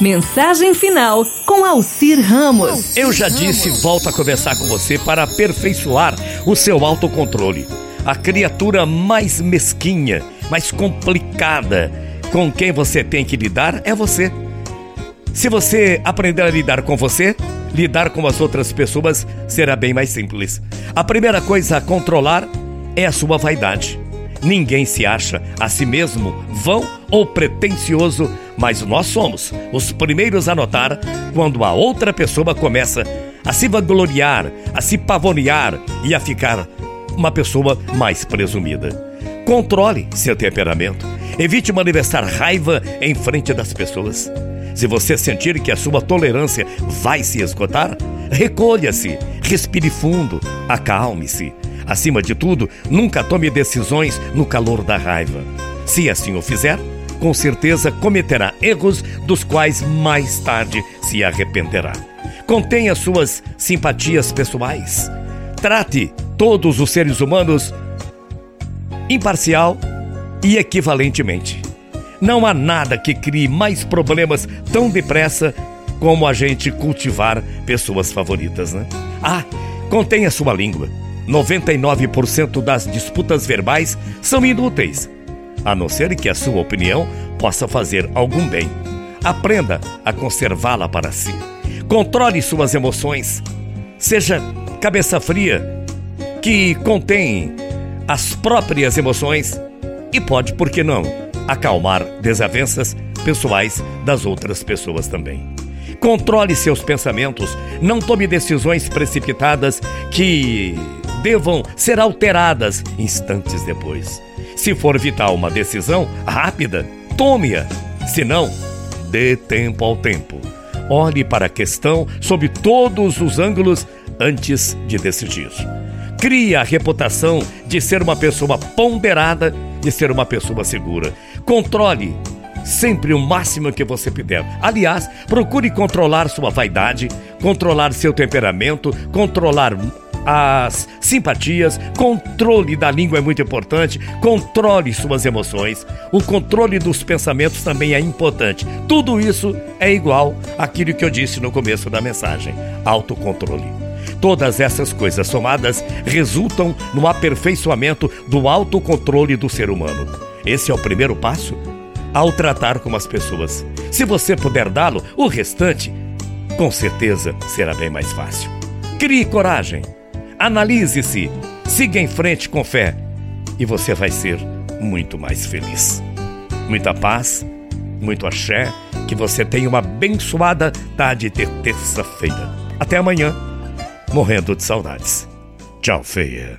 Mensagem final com Alcir Ramos. Eu já disse, volto a conversar com você para aperfeiçoar o seu autocontrole. A criatura mais mesquinha, mais complicada com quem você tem que lidar é você. Se você aprender a lidar com você, lidar com as outras pessoas será bem mais simples. A primeira coisa a controlar é a sua vaidade. Ninguém se acha a si mesmo vão ou pretensioso, mas nós somos os primeiros a notar quando a outra pessoa começa a se vangloriar, a se pavonear e a ficar uma pessoa mais presumida. Controle seu temperamento. Evite manifestar raiva em frente das pessoas. Se você sentir que a sua tolerância vai se esgotar, recolha-se, respire fundo, acalme-se. Acima de tudo, nunca tome decisões no calor da raiva. Se assim o fizer, com certeza cometerá erros dos quais mais tarde se arrependerá. Contenha suas simpatias pessoais. Trate todos os seres humanos imparcial e equivalentemente. Não há nada que crie mais problemas tão depressa como a gente cultivar pessoas favoritas, né? Ah, contenha sua língua. 99% das disputas verbais são inúteis, a não ser que a sua opinião possa fazer algum bem. Aprenda a conservá-la para si. Controle suas emoções. Seja cabeça fria, que contém as próprias emoções e pode, por que não, acalmar desavenças pessoais das outras pessoas também. Controle seus pensamentos, não tome decisões precipitadas que devam ser alteradas instantes depois. Se for vital uma decisão rápida, tome-a. Se não, dê tempo ao tempo. Olhe para a questão sob todos os ângulos antes de decidir. Crie a reputação de ser uma pessoa ponderada, de ser uma pessoa segura. Controle sempre o máximo que você puder. Aliás, procure controlar sua vaidade, controlar seu temperamento, controlar as simpatias, controle da língua é muito importante, controle suas emoções, o controle dos pensamentos também é importante. Tudo isso é igual àquilo que eu disse no começo da mensagem: autocontrole. Todas essas coisas somadas resultam no aperfeiçoamento do autocontrole do ser humano. Esse é o primeiro passo ao tratar com as pessoas. Se você puder dá-lo, o restante, com certeza, será bem mais fácil. Crie coragem analise-se, siga em frente com fé e você vai ser muito mais feliz. Muita paz, muito axé, que você tenha uma abençoada tarde de terça-feira. Até amanhã, morrendo de saudades. Tchau, feia.